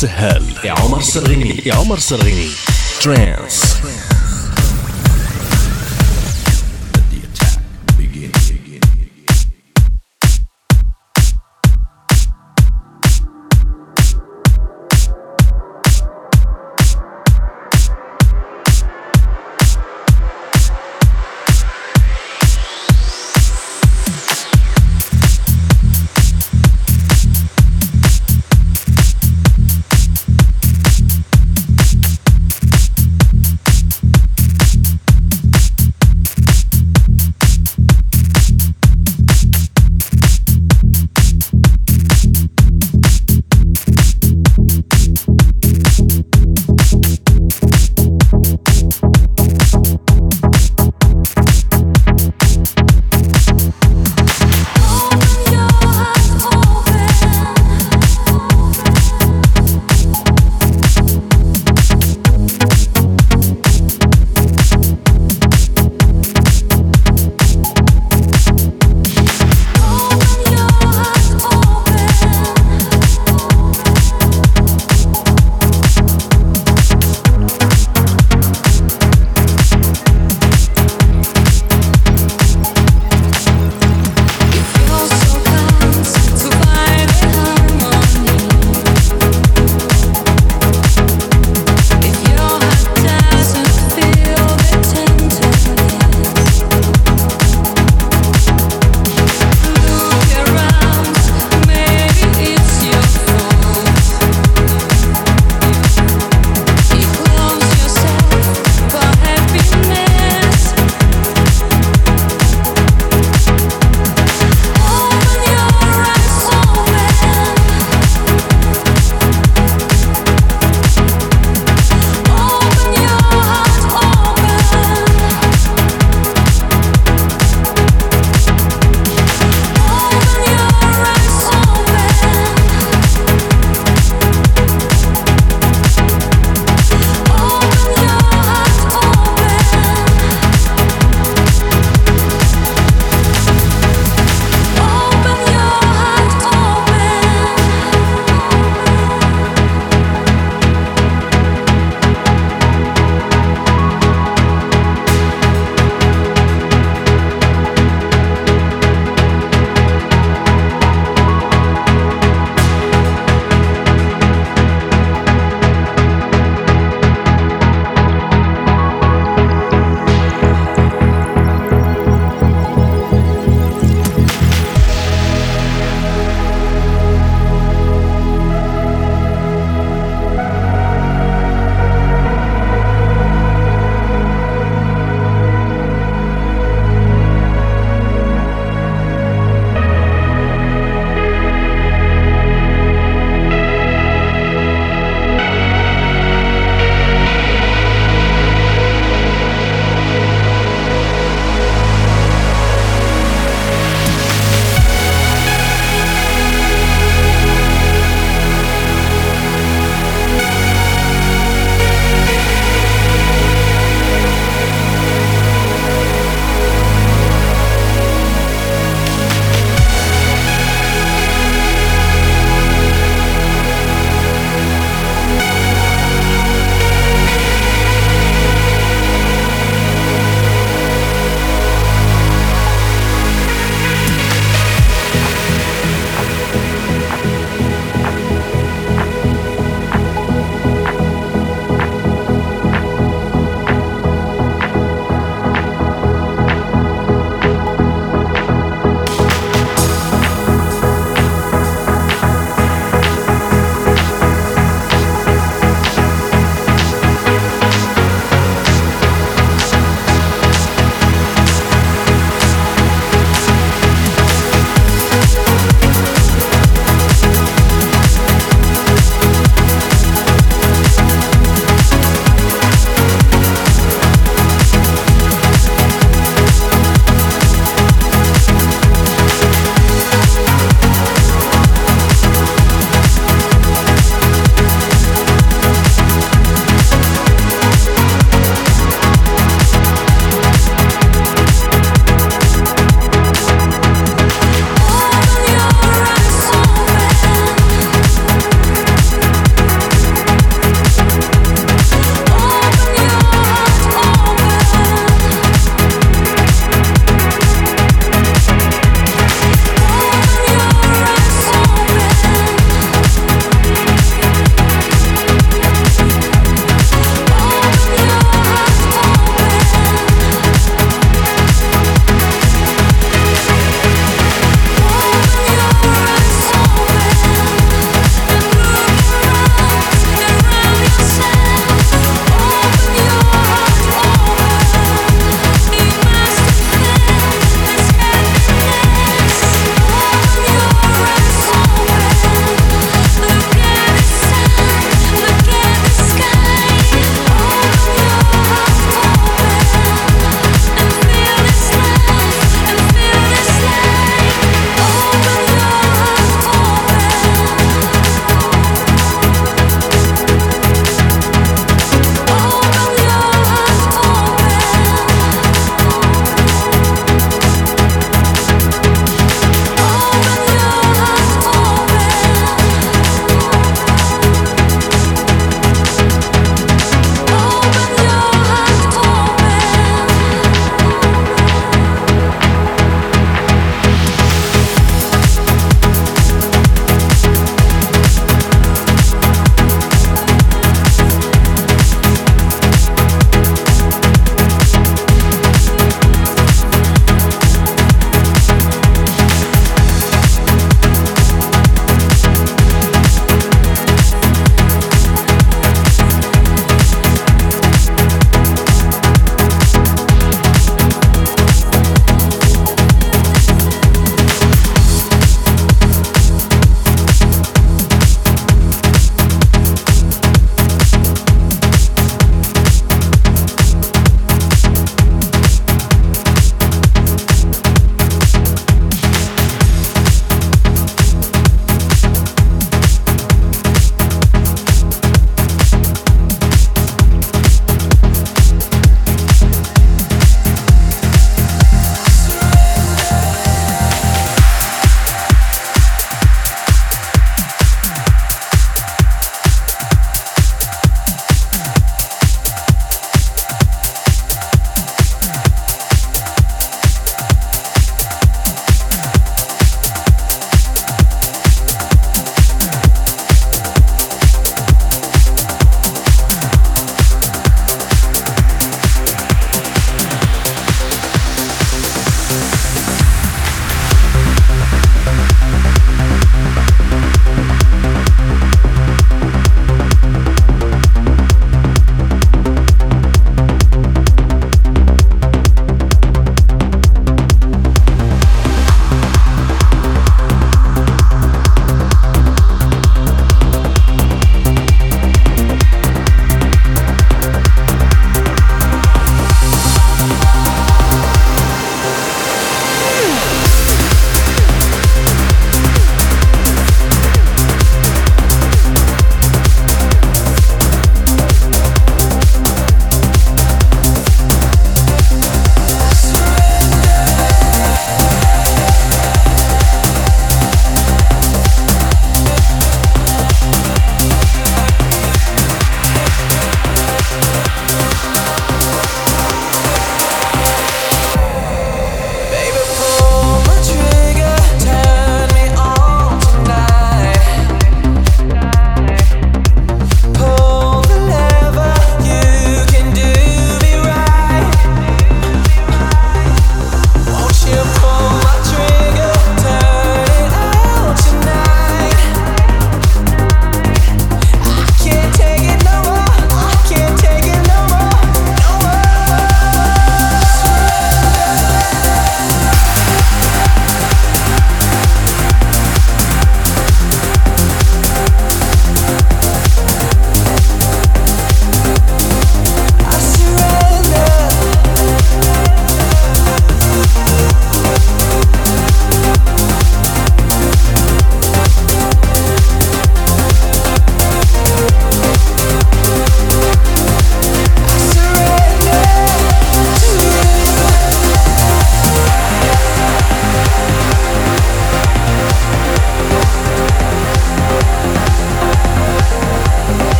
Avec Anas Sehal et Omar Sarghini et Omar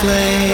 flame.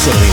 Absolutely.